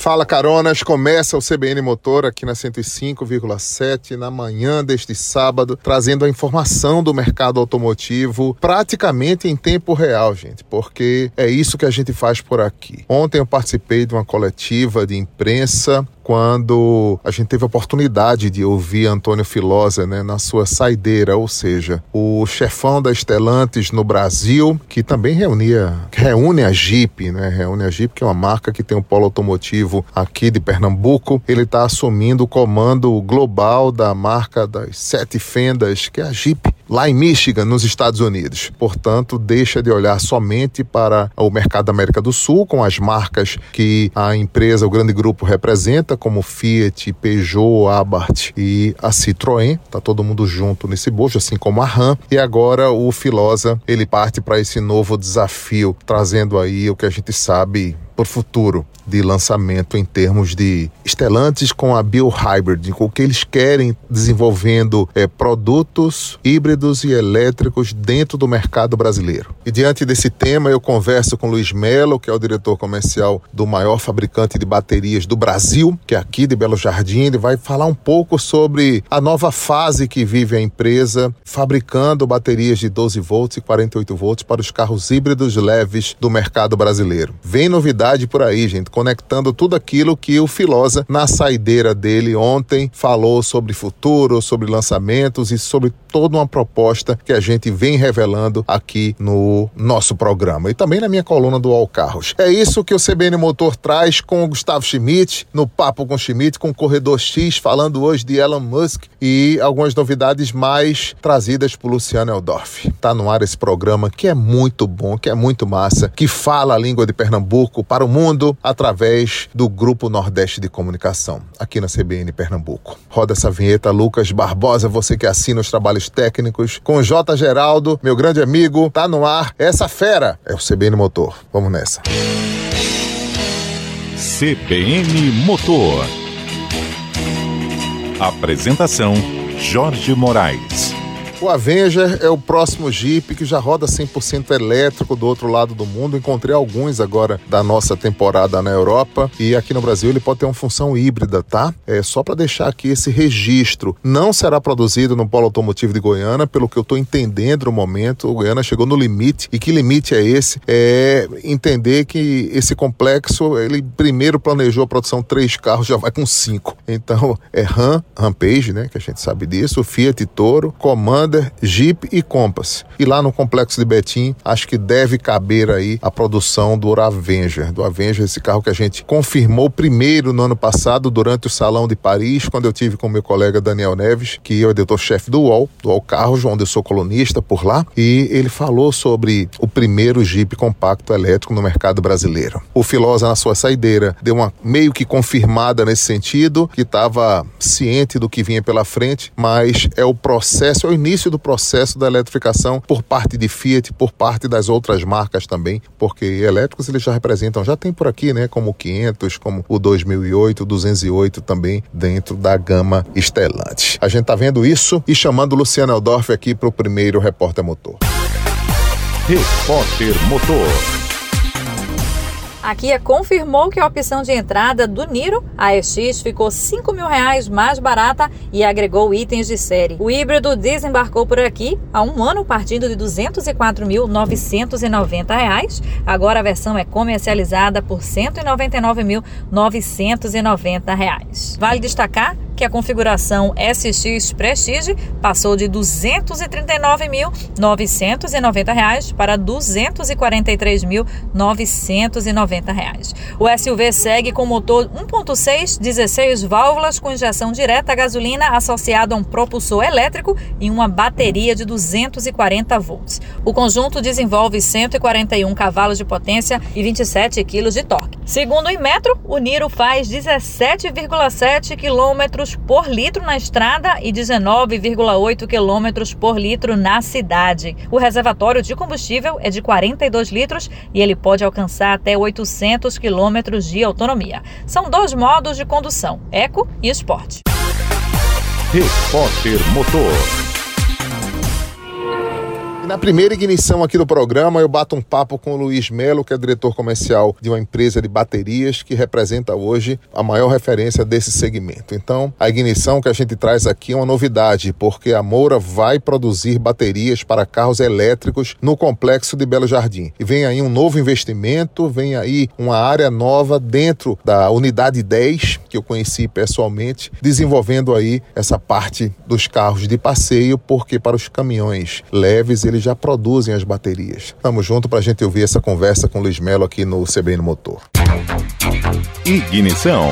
Fala Caronas, começa o CBN Motor aqui na 105,7 na manhã deste sábado, trazendo a informação do mercado automotivo praticamente em tempo real, gente, porque é isso que a gente faz por aqui. Ontem eu participei de uma coletiva de imprensa quando a gente teve a oportunidade de ouvir Antônio Filosa né, na sua saideira, ou seja, o chefão da Estelantes no Brasil, que também reunia, reúne a Jeep, né, reúne a Jeep, que é uma marca que tem um polo automotivo aqui de Pernambuco. Ele está assumindo o comando global da marca das sete fendas, que é a Jeep lá em Michigan, nos Estados Unidos. Portanto, deixa de olhar somente para o mercado da América do Sul, com as marcas que a empresa, o grande grupo representa, como Fiat, Peugeot, Abarth e a Citroën. Tá todo mundo junto nesse bojo, assim como a Ram. E agora o Filosa, ele parte para esse novo desafio, trazendo aí o que a gente sabe por futuro de lançamento em termos de estelantes com a biohybrid, com o que eles querem desenvolvendo é, produtos híbridos e elétricos dentro do mercado brasileiro. E diante desse tema, eu converso com Luiz Melo, que é o diretor comercial do maior fabricante de baterias do Brasil, que é aqui de Belo Jardim. Ele vai falar um pouco sobre a nova fase que vive a empresa fabricando baterias de 12 volts e 48 volts para os carros híbridos leves do mercado brasileiro. Vem novidade por aí, gente conectando tudo aquilo que o Filosa, na saideira dele ontem, falou sobre futuro, sobre lançamentos e sobre toda uma proposta que a gente vem revelando aqui no nosso programa e também na minha coluna do All Carros. É isso que o CBN Motor traz com o Gustavo Schmidt, no Papo com Schmidt, com o Corredor X, falando hoje de Elon Musk e algumas novidades mais trazidas por Luciano Eldorf. Tá no ar esse programa que é muito bom, que é muito massa, que fala a língua de Pernambuco para o mundo através do Grupo Nordeste de Comunicação, aqui na CBN Pernambuco. Roda essa vinheta, Lucas Barbosa, você que assina os trabalhos técnicos, com J. Geraldo, meu grande amigo, tá no ar. Essa fera é o CBN Motor. Vamos nessa. CBN Motor. Apresentação: Jorge Moraes. O Avenger é o próximo Jeep que já roda 100% elétrico do outro lado do mundo. Encontrei alguns agora da nossa temporada na Europa e aqui no Brasil ele pode ter uma função híbrida, tá? É só para deixar aqui esse registro. Não será produzido no polo automotivo de Goiânia, pelo que eu estou entendendo no momento. O Goiânia chegou no limite. E que limite é esse? É entender que esse complexo, ele primeiro planejou a produção três carros, já vai com cinco. Então é Ram, Rampage, né? Que a gente sabe disso, Fiat Toro, Comando Jeep e Compass. E lá no complexo de Betim, acho que deve caber aí a produção do Avenger, do Avenger, esse carro que a gente confirmou primeiro no ano passado durante o Salão de Paris, quando eu tive com meu colega Daniel Neves, que é o editor-chefe do UOL, do UOL Carros, onde eu sou colunista por lá, e ele falou sobre o primeiro Jeep compacto elétrico no mercado brasileiro. O Filosa, na sua saideira, deu uma meio que confirmada nesse sentido, que estava ciente do que vinha pela frente, mas é o processo, é o início início do processo da eletrificação por parte de Fiat, por parte das outras marcas também, porque elétricos eles já representam, já tem por aqui, né, como o 500, como o 2008, o 208 também dentro da gama Stellantis. A gente tá vendo isso e chamando o Luciano Eldorf aqui para o primeiro Repórter Motor. Repórter Motor. A Kia confirmou que a opção de entrada do Niro AX ficou 5 mil reais mais barata e agregou itens de série. O híbrido desembarcou por aqui há um ano partindo de 204.990 reais. Agora a versão é comercializada por 199.990 reais. Vale destacar que a configuração SX Prestige passou de R$ 239.990 para R$ 243.990. O SUV segue com motor 1.6, 16 válvulas com injeção direta a gasolina associado a um propulsor elétrico e uma bateria de 240 volts. O conjunto desenvolve 141 cavalos de potência e 27 quilos de torque. Segundo o Inmetro, o Niro faz 17,7 quilômetros por litro na estrada e 19,8 km por litro na cidade. O reservatório de combustível é de 42 litros e ele pode alcançar até 800 km de autonomia. São dois modos de condução, Eco e Sport. Repórter Motor. Na primeira ignição aqui do programa, eu bato um papo com o Luiz Melo, que é diretor comercial de uma empresa de baterias que representa hoje a maior referência desse segmento. Então, a ignição que a gente traz aqui é uma novidade, porque a Moura vai produzir baterias para carros elétricos no complexo de Belo Jardim. E vem aí um novo investimento, vem aí uma área nova dentro da unidade 10, que eu conheci pessoalmente, desenvolvendo aí essa parte dos carros de passeio, porque para os caminhões leves eles já produzem as baterias. Tamo junto para a gente ouvir essa conversa com o Luiz Melo aqui no CBN Motor. Ignição.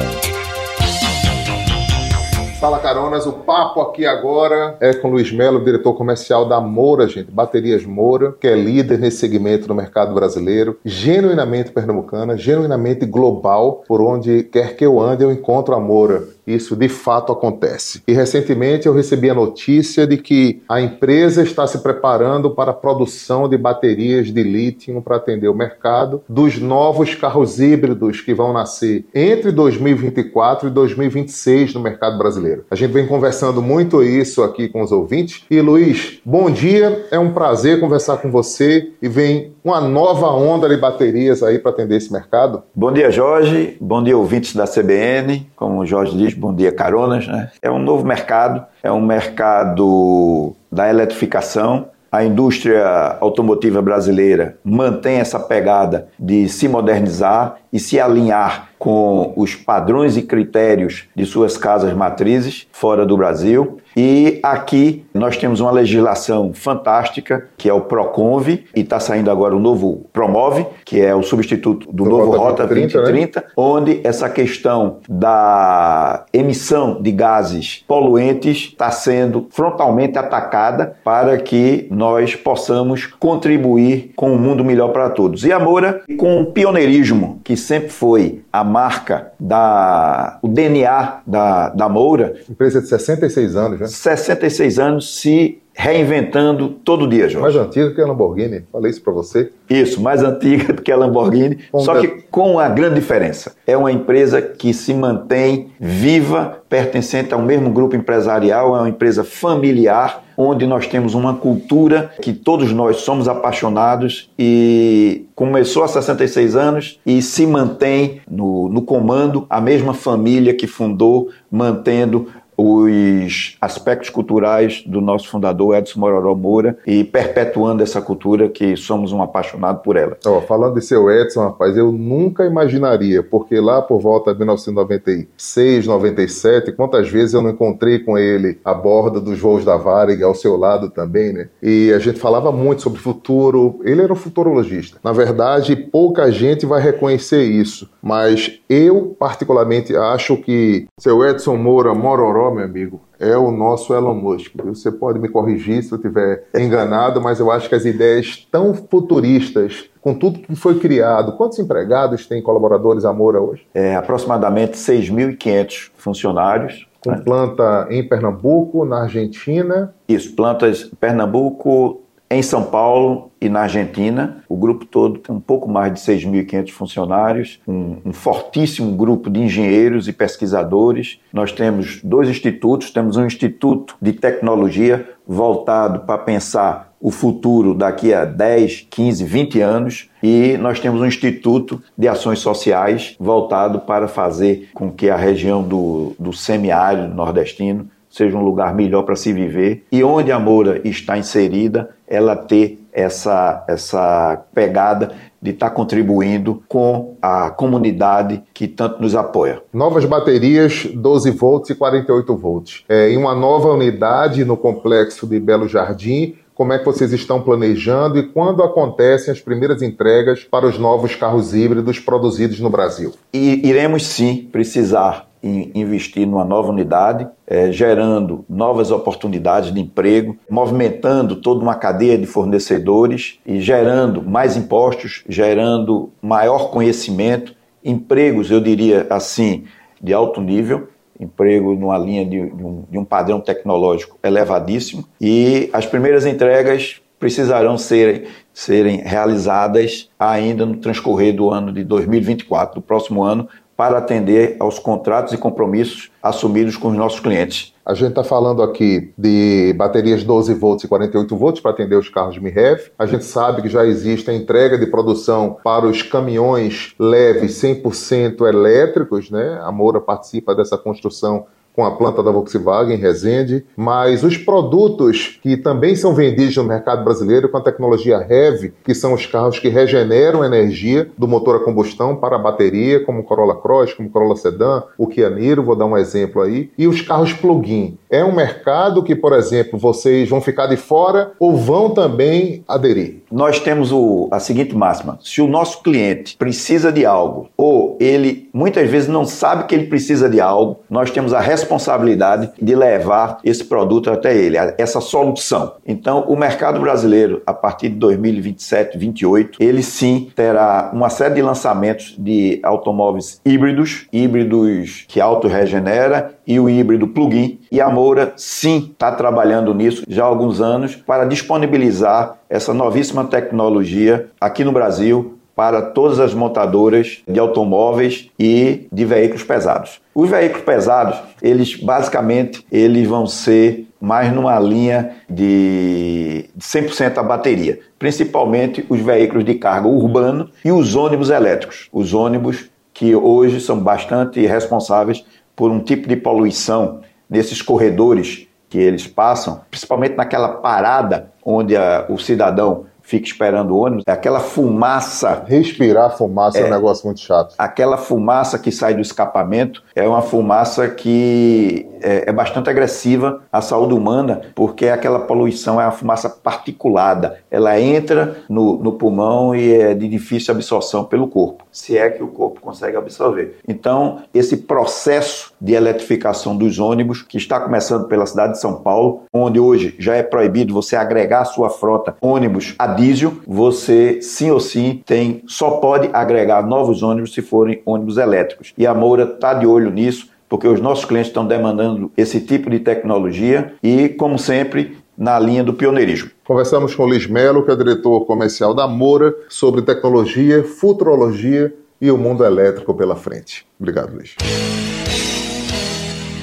Fala Caronas, o papo aqui agora é com o Luiz Melo, diretor comercial da Moura, gente, Baterias Moura, que é líder nesse segmento no mercado brasileiro, genuinamente pernambucana, genuinamente global, por onde quer que eu ande eu encontro a Moura isso de fato acontece. E recentemente eu recebi a notícia de que a empresa está se preparando para a produção de baterias de lítio para atender o mercado dos novos carros híbridos que vão nascer entre 2024 e 2026 no mercado brasileiro. A gente vem conversando muito isso aqui com os ouvintes. E Luiz, bom dia, é um prazer conversar com você e vem uma nova onda de baterias aí para atender esse mercado. Bom dia, Jorge. Bom dia, ouvintes da CBN. Como o Jorge diz, bom dia, caronas. Né? É um novo mercado, é um mercado da eletrificação. A indústria automotiva brasileira mantém essa pegada de se modernizar e se alinhar com os padrões e critérios de suas casas matrizes fora do Brasil. E aqui nós temos uma legislação fantástica, que é o PROCONV, e está saindo agora o novo PROMOVE, que é o substituto do, do novo Rota 2030, 2030 né? onde essa questão da emissão de gases poluentes está sendo frontalmente atacada para que nós possamos contribuir com um mundo melhor para todos. E a Moura, com o pioneirismo que sempre foi a marca da o DNA da, da Moura. Empresa de 66 anos, né? 66 anos se reinventando todo dia, Jorge. Mais antiga que a Lamborghini, falei isso para você. Isso, mais antiga do que a Lamborghini, com só que com uma grande diferença. É uma empresa que se mantém viva, pertencente ao mesmo grupo empresarial, é uma empresa familiar, onde nós temos uma cultura que todos nós somos apaixonados e começou há 66 anos e se mantém no, no comando. A mesma família que fundou, mantendo os aspectos culturais do nosso fundador Edson Mororó Moura e perpetuando essa cultura que somos um apaixonado por ela. Oh, falando de seu Edson, rapaz, eu nunca imaginaria, porque lá por volta de 1996, 97, quantas vezes eu não encontrei com ele a bordo dos voos da Varig, ao seu lado também, né? E a gente falava muito sobre futuro, ele era um futurologista. Na verdade, pouca gente vai reconhecer isso, mas eu particularmente acho que seu Edson Moura Mororó meu amigo, é o nosso Elon Musk. Você pode me corrigir se eu estiver enganado, mas eu acho que as ideias tão futuristas, com tudo que foi criado, quantos empregados tem colaboradores Amora hoje? É, aproximadamente 6.500 funcionários. Com né? planta em Pernambuco, na Argentina. Isso, plantas Pernambuco, em São Paulo e na Argentina, o grupo todo tem um pouco mais de 6.500 funcionários, um, um, fortíssimo grupo de engenheiros e pesquisadores. Nós temos dois institutos, temos um instituto de tecnologia voltado para pensar o futuro daqui a 10, 15, 20 anos e nós temos um instituto de ações sociais voltado para fazer com que a região do, do semiárido nordestino seja um lugar melhor para se viver e onde a Moura está inserida, ela ter essa, essa pegada de estar tá contribuindo com a comunidade que tanto nos apoia. Novas baterias 12 volts e 48 volts. É, em uma nova unidade no complexo de Belo Jardim, como é que vocês estão planejando e quando acontecem as primeiras entregas para os novos carros híbridos produzidos no Brasil? E iremos sim precisar investir numa nova unidade, é, gerando novas oportunidades de emprego, movimentando toda uma cadeia de fornecedores e gerando mais impostos, gerando maior conhecimento, empregos, eu diria assim, de alto nível, emprego numa linha de, de, um, de um padrão tecnológico elevadíssimo e as primeiras entregas precisarão serem, serem realizadas ainda no transcorrer do ano de 2024, do próximo ano, para atender aos contratos e compromissos assumidos com os nossos clientes. A gente está falando aqui de baterias 12 volts e 48 volts para atender os carros MIREV. A gente sabe que já existe a entrega de produção para os caminhões leves 100% elétricos, né? A Moura participa dessa construção com a planta da Volkswagen, Resende, mas os produtos que também são vendidos no mercado brasileiro com a tecnologia HEV, que são os carros que regeneram energia do motor a combustão para a bateria, como o Corolla Cross, como o Corolla Sedan, o Kia Niro, vou dar um exemplo aí, e os carros plug-in. É um mercado que, por exemplo, vocês vão ficar de fora ou vão também aderir? Nós temos o, a seguinte máxima: se o nosso cliente precisa de algo ou ele muitas vezes não sabe que ele precisa de algo, nós temos a responsabilidade responsabilidade de levar esse produto até ele, essa solução. Então, o mercado brasileiro, a partir de 2027, 2028, ele sim terá uma série de lançamentos de automóveis híbridos, híbridos que auto-regenera e o híbrido plug-in. E a Moura sim está trabalhando nisso já há alguns anos para disponibilizar essa novíssima tecnologia aqui no Brasil para todas as montadoras de automóveis e de veículos pesados. Os veículos pesados, eles basicamente eles vão ser mais numa linha de 100% a bateria, principalmente os veículos de carga urbano e os ônibus elétricos. Os ônibus que hoje são bastante responsáveis por um tipo de poluição nesses corredores que eles passam, principalmente naquela parada onde a, o cidadão fica esperando o ônibus, é aquela fumaça. Respirar fumaça é, é um negócio muito chato. Aquela fumaça que sai do escapamento é uma fumaça que é, é, bastante agressiva à saúde humana, porque aquela poluição é uma fumaça particulada. Ela entra no, no pulmão e é de difícil absorção pelo corpo, se é que o corpo consegue absorver. Então, esse processo de eletrificação dos ônibus, que está começando pela cidade de São Paulo, onde hoje já é proibido você agregar à sua frota ônibus a diesel, você sim ou sim tem, só pode agregar novos ônibus se forem ônibus elétricos. E a Moura está de olho nisso, porque os nossos clientes estão demandando esse tipo de tecnologia e, como sempre, na linha do pioneirismo. Conversamos com o Luiz Melo, que é diretor comercial da Moura, sobre tecnologia, futurologia e o mundo elétrico pela frente. Obrigado, Luiz.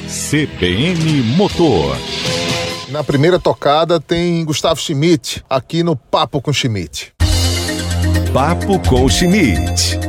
CBN Motor. Na primeira tocada tem Gustavo Schmidt, aqui no Papo com Schmidt. Papo com Schmidt.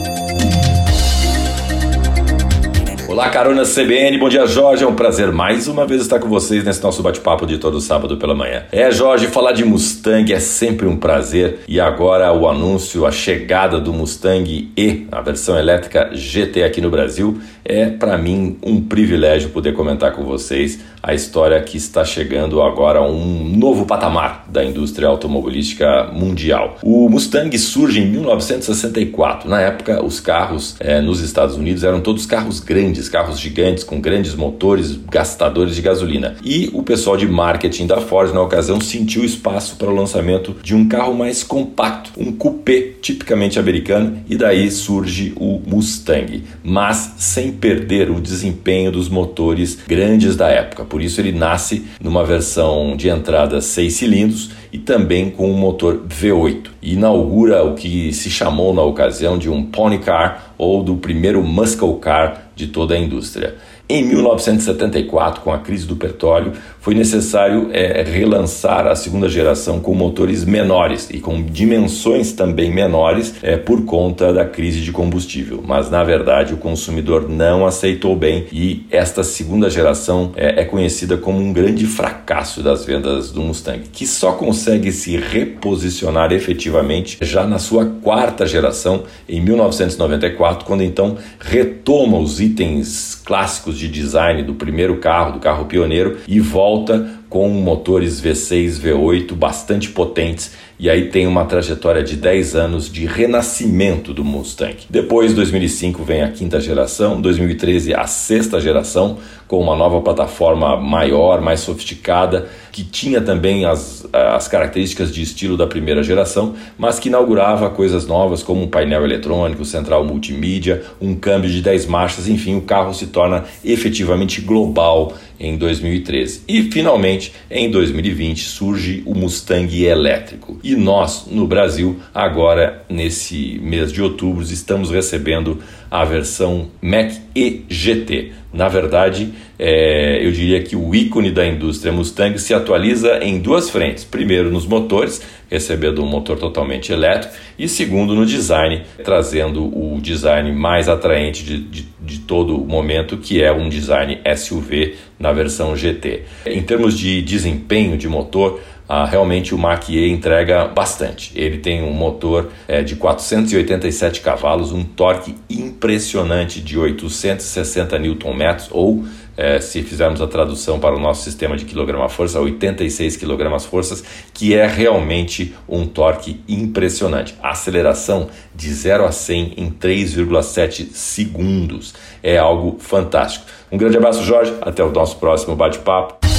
Olá, carona CBN, bom dia Jorge, é um prazer mais uma vez estar com vocês nesse nosso bate-papo de todo sábado pela manhã. É Jorge, falar de Mustang é sempre um prazer e agora o anúncio, a chegada do Mustang E, a versão elétrica GT aqui no Brasil, é para mim um privilégio poder comentar com vocês a história que está chegando agora a um novo patamar da indústria automobilística mundial. O Mustang surge em 1964, na época os carros é, nos Estados Unidos eram todos carros grandes carros gigantes com grandes motores gastadores de gasolina. E o pessoal de marketing da Ford, na ocasião, sentiu espaço para o lançamento de um carro mais compacto, um coupé tipicamente americano, e daí surge o Mustang, mas sem perder o desempenho dos motores grandes da época. Por isso ele nasce numa versão de entrada 6 cilindros e também com um motor V8. E inaugura o que se chamou na ocasião de um pony car ou do primeiro muscle car de toda a indústria. Em 1974, com a crise do petróleo, foi necessário é, relançar a segunda geração com motores menores e com dimensões também menores é, por conta da crise de combustível. Mas na verdade o consumidor não aceitou bem e esta segunda geração é, é conhecida como um grande fracasso das vendas do Mustang, que só consegue se reposicionar efetivamente já na sua quarta geração em 1994, quando então retoma os itens clássicos de design do primeiro carro, do carro pioneiro, e volta com motores V6, V8 bastante potentes e aí tem uma trajetória de 10 anos de renascimento do Mustang. Depois, 2005 vem a quinta geração, 2013 a sexta geração com uma nova plataforma maior, mais sofisticada, que tinha também as, as características de estilo da primeira geração, mas que inaugurava coisas novas como um painel eletrônico, central multimídia, um câmbio de 10 marchas, enfim, o carro se torna efetivamente global em 2013. E finalmente em 2020, surge o Mustang elétrico. E nós, no Brasil, agora nesse mês de outubro, estamos recebendo a versão Mach-E GT. Na verdade, é, eu diria que o ícone da indústria Mustang se atualiza em duas frentes. Primeiro, nos motores, recebendo um motor totalmente elétrico, e segundo, no design, trazendo o design mais atraente de, de, de todo o momento, que é um design SUV na versão GT. Em termos de desempenho de motor, ah, realmente o Mach-E entrega bastante. Ele tem um motor é, de 487 cavalos, um torque impressionante de 860 Nm ou é, se fizermos a tradução para o nosso sistema de quilograma-força, 86 kgf, que é realmente um torque impressionante. A aceleração de 0 a 100 em 3,7 segundos é algo fantástico. Um grande abraço, Jorge. Até o nosso próximo bate-papo.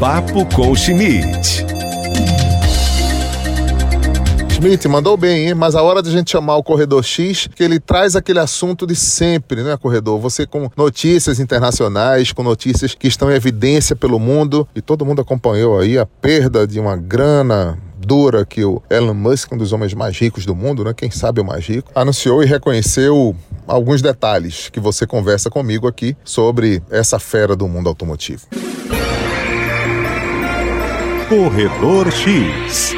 Papo com Schmidt. Schmidt, mandou bem, hein? Mas a hora de a gente chamar o Corredor X, que ele traz aquele assunto de sempre, né, Corredor? Você com notícias internacionais, com notícias que estão em evidência pelo mundo, e todo mundo acompanhou aí a perda de uma grana dura que o Elon Musk, um dos homens mais ricos do mundo, né? Quem sabe o mais rico, anunciou e reconheceu alguns detalhes que você conversa comigo aqui sobre essa fera do mundo automotivo. Corredor X.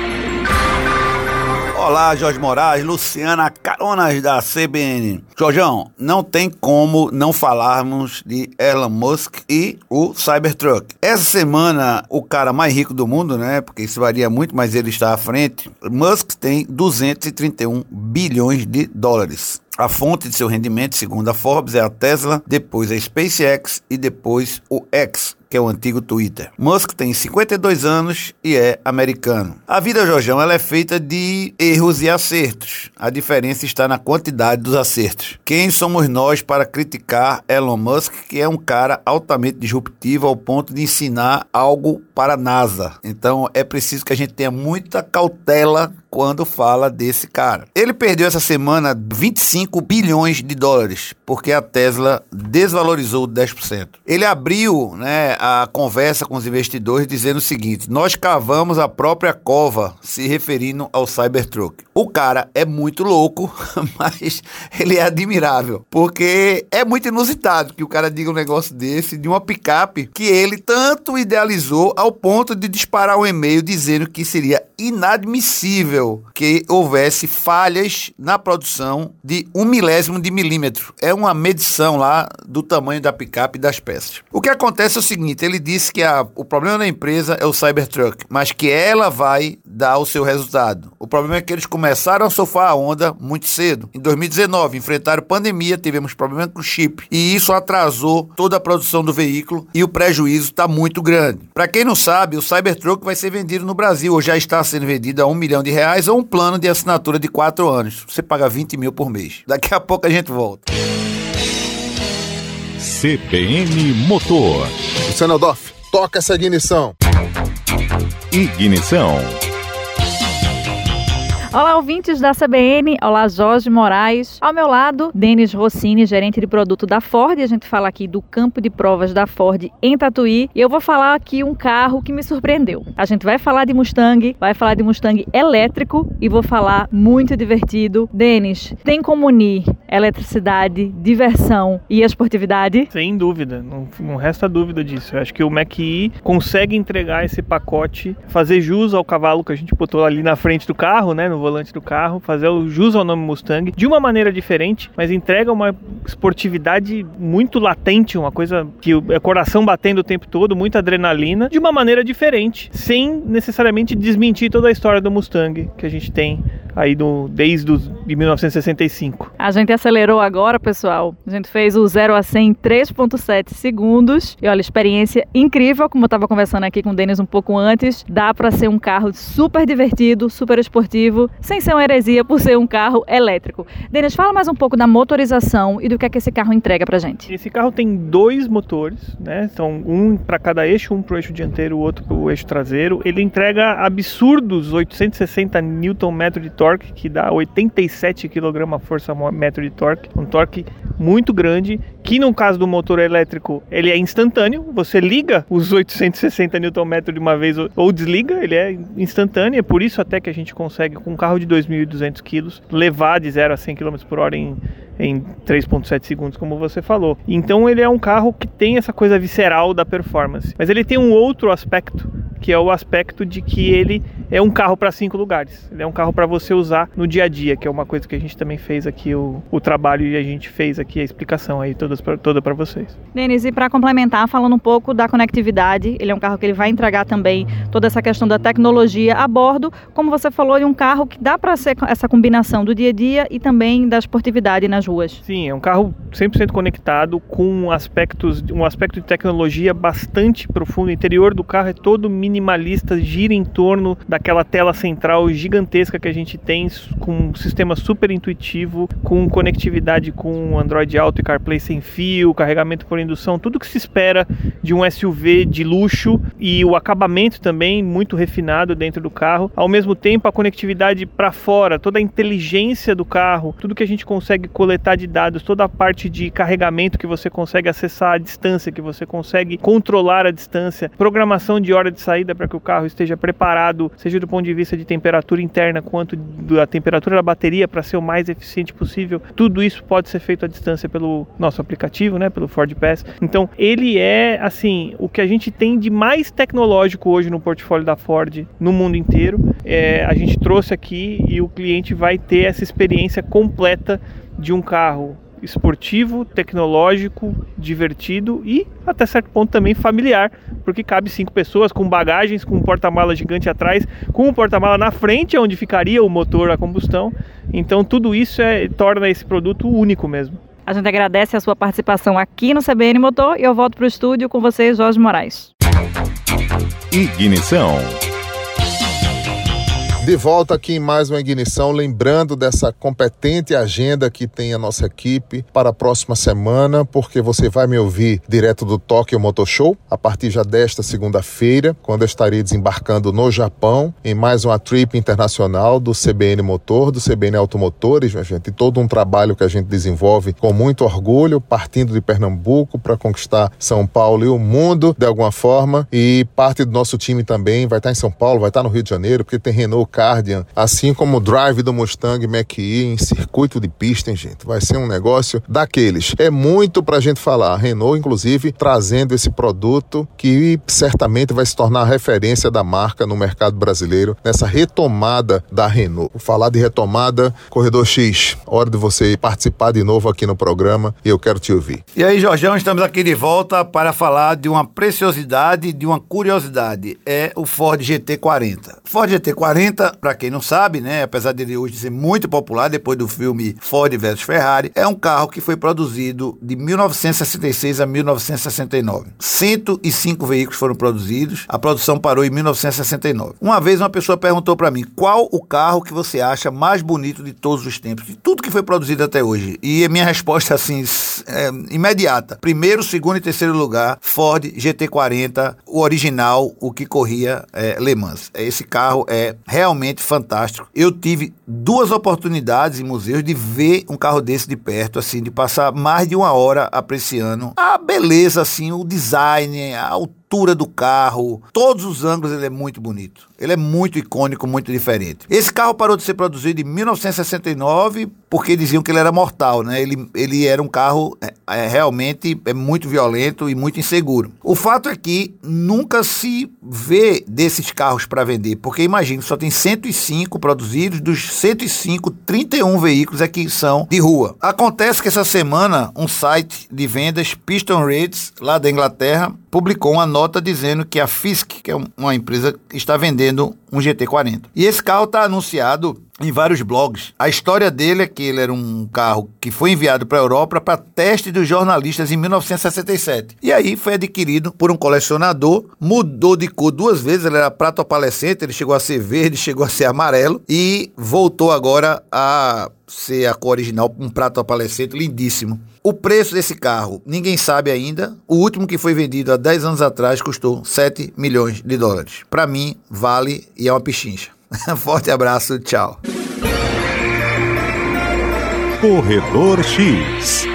Olá, Jorge Moraes, Luciana Caronas da CBN. Jorjão, não tem como não falarmos de Elon Musk e o Cybertruck. Essa semana, o cara mais rico do mundo, né? Porque isso varia muito, mas ele está à frente. Musk tem 231 bilhões de dólares. A fonte de seu rendimento, segundo a Forbes, é a Tesla, depois a SpaceX e depois o X, que é o antigo Twitter. Musk tem 52 anos e é americano. A vida, Jorjão, ela é feita de erros e acertos. A diferença está na quantidade dos acertos. Quem somos nós para criticar Elon Musk, que é um cara altamente disruptivo ao ponto de ensinar algo para a NASA? Então é preciso que a gente tenha muita cautela quando fala desse cara. Ele perdeu essa semana 25 bilhões de dólares, porque a Tesla desvalorizou 10%. Ele abriu né, a conversa com os investidores dizendo o seguinte: nós cavamos a própria cova, se referindo ao Cybertruck. O cara é muito louco, mas ele é admirável, porque é muito inusitado que o cara diga um negócio desse de uma picape que ele tanto idealizou ao ponto de disparar um e-mail dizendo que seria inadmissível que houvesse falhas na produção de um milésimo de milímetro. É uma medição lá do tamanho da picape e das peças. O que acontece é o seguinte: ele disse que a, o problema da empresa é o Cybertruck, mas que ela vai dar o seu resultado. O problema é que eles começaram a sofrer a onda muito cedo. Em 2019, enfrentaram pandemia, tivemos problema com chip e isso atrasou toda a produção do veículo e o prejuízo está muito grande. Para quem não sabe, o Cybertruck vai ser vendido no Brasil ou já está sendo vendido a um milhão de reais ou um plano de assinatura de quatro anos. Você paga 20 mil por mês. Daqui a pouco a gente volta. CBN Motor. Luciano toca essa ignição. Ignição. Olá, ouvintes da CBN. Olá, Jorge Moraes. Ao meu lado, Denis Rossini, gerente de produto da Ford. A gente fala aqui do campo de provas da Ford em Tatuí. E eu vou falar aqui um carro que me surpreendeu. A gente vai falar de Mustang, vai falar de Mustang elétrico e vou falar muito divertido. Denis, tem como unir eletricidade, diversão e esportividade? Sem dúvida, não, não resta dúvida disso. Eu acho que o Mach-E consegue entregar esse pacote, fazer jus ao cavalo que a gente botou ali na frente do carro, né, no volante do carro, fazer o jus ao nome Mustang de uma maneira diferente, mas entrega uma esportividade muito latente, uma coisa que é coração batendo o tempo todo, muita adrenalina, de uma maneira diferente, sem necessariamente desmentir toda a história do Mustang que a gente tem aí do, desde os, de 1965. A gente acelerou agora, pessoal. A gente fez o 0 a 100 em 3.7 segundos. E olha, experiência incrível, como eu estava conversando aqui com o Denis um pouco antes. Dá para ser um carro super divertido, super esportivo sem ser uma heresia por ser um carro elétrico. Denis, fala mais um pouco da motorização e do que é que esse carro entrega pra gente. Esse carro tem dois motores, né? São um para cada eixo, um para o eixo dianteiro, o outro para o eixo traseiro. Ele entrega absurdos 860 Nm de torque, que dá 87 kgfm de torque, um torque muito grande, que no caso do motor elétrico, ele é instantâneo, você liga os 860 Nm de uma vez ou desliga, ele é instantâneo, é por isso até que a gente consegue com um carro de 2.200 kg levar de 0 a 100 km por hora em em 3.7 segundos, como você falou. Então ele é um carro que tem essa coisa visceral da performance. Mas ele tem um outro aspecto que é o aspecto de que ele é um carro para cinco lugares. Ele é um carro para você usar no dia a dia, que é uma coisa que a gente também fez aqui o, o trabalho e a gente fez aqui a explicação aí todas pra, toda para vocês. Denis, e para complementar, falando um pouco da conectividade, ele é um carro que ele vai entregar também toda essa questão da tecnologia a bordo, como você falou, de um carro que dá para ser essa combinação do dia a dia e também da esportividade nas ruas. Sim, é um carro 100% conectado com aspectos, um aspecto de tecnologia bastante profundo. O interior do carro é todo mini minimalista gira em torno daquela tela central gigantesca que a gente tem, com um sistema super intuitivo, com conectividade com Android Auto e CarPlay sem fio, carregamento por indução, tudo que se espera de um SUV de luxo e o acabamento também muito refinado dentro do carro. Ao mesmo tempo, a conectividade para fora, toda a inteligência do carro, tudo que a gente consegue coletar de dados, toda a parte de carregamento que você consegue acessar à distância, que você consegue controlar a distância, programação de hora de saída para que o carro esteja preparado, seja do ponto de vista de temperatura interna quanto da temperatura da bateria para ser o mais eficiente possível. Tudo isso pode ser feito à distância pelo nosso aplicativo, né, pelo Ford Pass. Então, ele é assim, o que a gente tem de mais tecnológico hoje no portfólio da Ford no mundo inteiro. É, a gente trouxe aqui e o cliente vai ter essa experiência completa de um carro esportivo, tecnológico, divertido e até certo ponto também familiar, porque cabe cinco pessoas com bagagens, com um porta-mala gigante atrás, com um porta-mala na frente onde ficaria o motor a combustão. Então tudo isso é, torna esse produto único mesmo. A gente agradece a sua participação aqui no CBN Motor e eu volto para o estúdio com vocês, Jorge Moraes. Ignição de volta aqui em mais uma ignição, lembrando dessa competente agenda que tem a nossa equipe para a próxima semana, porque você vai me ouvir direto do Tokyo Motor Show a partir já desta segunda-feira, quando eu estarei desembarcando no Japão em mais uma trip internacional do CBN Motor, do CBN Automotores, minha gente, todo um trabalho que a gente desenvolve com muito orgulho, partindo de Pernambuco para conquistar São Paulo e o mundo de alguma forma, e parte do nosso time também vai estar em São Paulo, vai estar no Rio de Janeiro, porque tem Renault Cardian, assim como o drive do Mustang Mach-E em circuito de pista, hein, gente? Vai ser um negócio daqueles. É muito pra gente falar. A Renault, inclusive, trazendo esse produto que certamente vai se tornar a referência da marca no mercado brasileiro nessa retomada da Renault. Vou falar de retomada, Corredor X, hora de você participar de novo aqui no programa e eu quero te ouvir. E aí, Jorgão, estamos aqui de volta para falar de uma preciosidade, de uma curiosidade. É o Ford GT40. Ford GT40 para quem não sabe, né, apesar dele hoje ser muito popular depois do filme Ford vs Ferrari, é um carro que foi produzido de 1966 a 1969. 105 veículos foram produzidos, a produção parou em 1969. Uma vez uma pessoa perguntou para mim, qual o carro que você acha mais bonito de todos os tempos, de tudo que foi produzido até hoje? E a minha resposta assim, é, imediata. Primeiro, segundo e terceiro lugar, Ford GT40, o original, o que corria é, Le Mans. Esse carro é realmente realmente fantástico. Eu tive duas oportunidades em museus de ver um carro desse de perto, assim, de passar mais de uma hora apreciando a beleza, assim, o design, a altura do carro, todos os ângulos ele é muito bonito. Ele é muito icônico, muito diferente. Esse carro parou de ser produzido em 1969 porque diziam que ele era mortal, né? Ele, ele era um carro é, é, realmente é muito violento e muito inseguro. O fato é que nunca se vê desses carros para vender, porque imagina, só tem 105 produzidos, dos 105, 31 veículos é que são de rua. Acontece que essa semana um site de vendas, Piston Rates, lá da Inglaterra, publicou uma nota dizendo que a Fisk, que é uma empresa, está vendendo um GT40. E esse carro está anunciado em vários blogs. A história dele é que ele era um carro que foi enviado para a Europa para teste dos jornalistas em 1967. E aí foi adquirido por um colecionador, mudou de cor duas vezes, ele era prato opalescente, ele chegou a ser verde, chegou a ser amarelo e voltou agora a ser a cor original, um prato opalescente lindíssimo. O preço desse carro, ninguém sabe ainda. O último que foi vendido há 10 anos atrás custou 7 milhões de dólares. Para mim, vale e é uma pichincha. Forte abraço, tchau. Corredor X.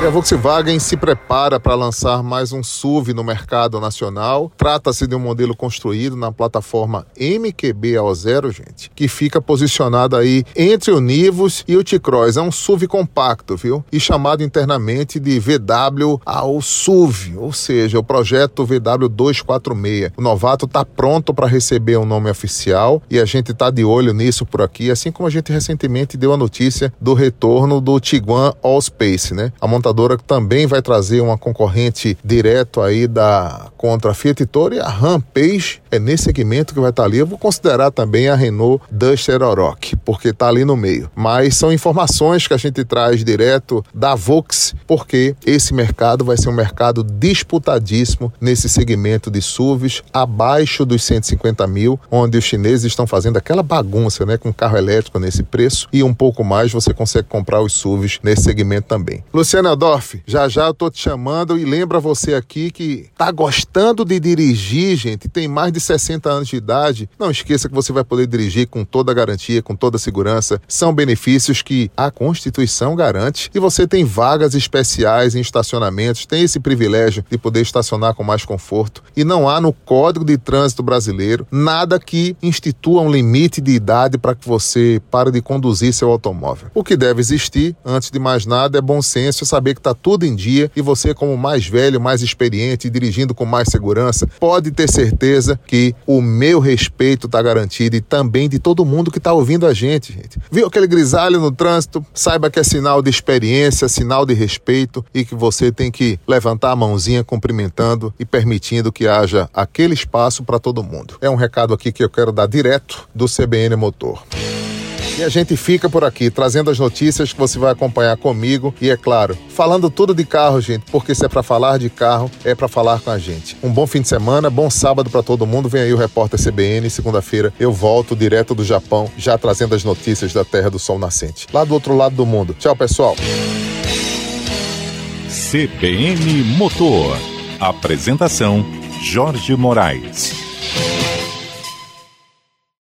E a Volkswagen se prepara para lançar mais um SUV no mercado nacional. Trata-se de um modelo construído na plataforma MQB ao zero, gente, que fica posicionado aí entre o Nivus e o T-Cross. É um SUV compacto, viu? E chamado internamente de VW ao SUV, ou seja, o projeto VW 246. O novato está pronto para receber um nome oficial e a gente está de olho nisso por aqui, assim como a gente recentemente deu a notícia do retorno do Tiguan All Space, né? A montadora também vai trazer uma concorrente direto aí da contra a Fiat Toro e a Rampage é nesse segmento que vai estar ali. Eu vou considerar também a Renault Duster Oroch, porque está ali no meio. Mas são informações que a gente traz direto da Vox, porque esse mercado vai ser um mercado disputadíssimo nesse segmento de SUVs abaixo dos 150 mil, onde os chineses estão fazendo aquela bagunça, né, com carro elétrico nesse preço e um pouco mais você consegue comprar os SUVs nesse segmento também. Luciana Dorf, já já eu tô te chamando e lembra você aqui que tá gostando de dirigir, gente, tem mais de 60 anos de idade, não esqueça que você vai poder dirigir com toda a garantia, com toda a segurança. São benefícios que a Constituição garante e você tem vagas especiais em estacionamentos, tem esse privilégio de poder estacionar com mais conforto e não há no Código de Trânsito Brasileiro nada que institua um limite de idade para que você pare de conduzir seu automóvel. O que deve existir, antes de mais nada, é bom senso saber saber que está tudo em dia e você, como mais velho, mais experiente, dirigindo com mais segurança, pode ter certeza que o meu respeito está garantido e também de todo mundo que está ouvindo a gente, gente. Viu aquele grisalho no trânsito? Saiba que é sinal de experiência, sinal de respeito e que você tem que levantar a mãozinha cumprimentando e permitindo que haja aquele espaço para todo mundo. É um recado aqui que eu quero dar direto do CBN Motor. E a gente fica por aqui, trazendo as notícias que você vai acompanhar comigo e, é claro, falando tudo de carro, gente, porque se é para falar de carro, é para falar com a gente. Um bom fim de semana, bom sábado para todo mundo. Vem aí o repórter CBN. Segunda-feira eu volto direto do Japão, já trazendo as notícias da Terra do Sol Nascente, lá do outro lado do mundo. Tchau, pessoal. CBN Motor. Apresentação: Jorge Moraes.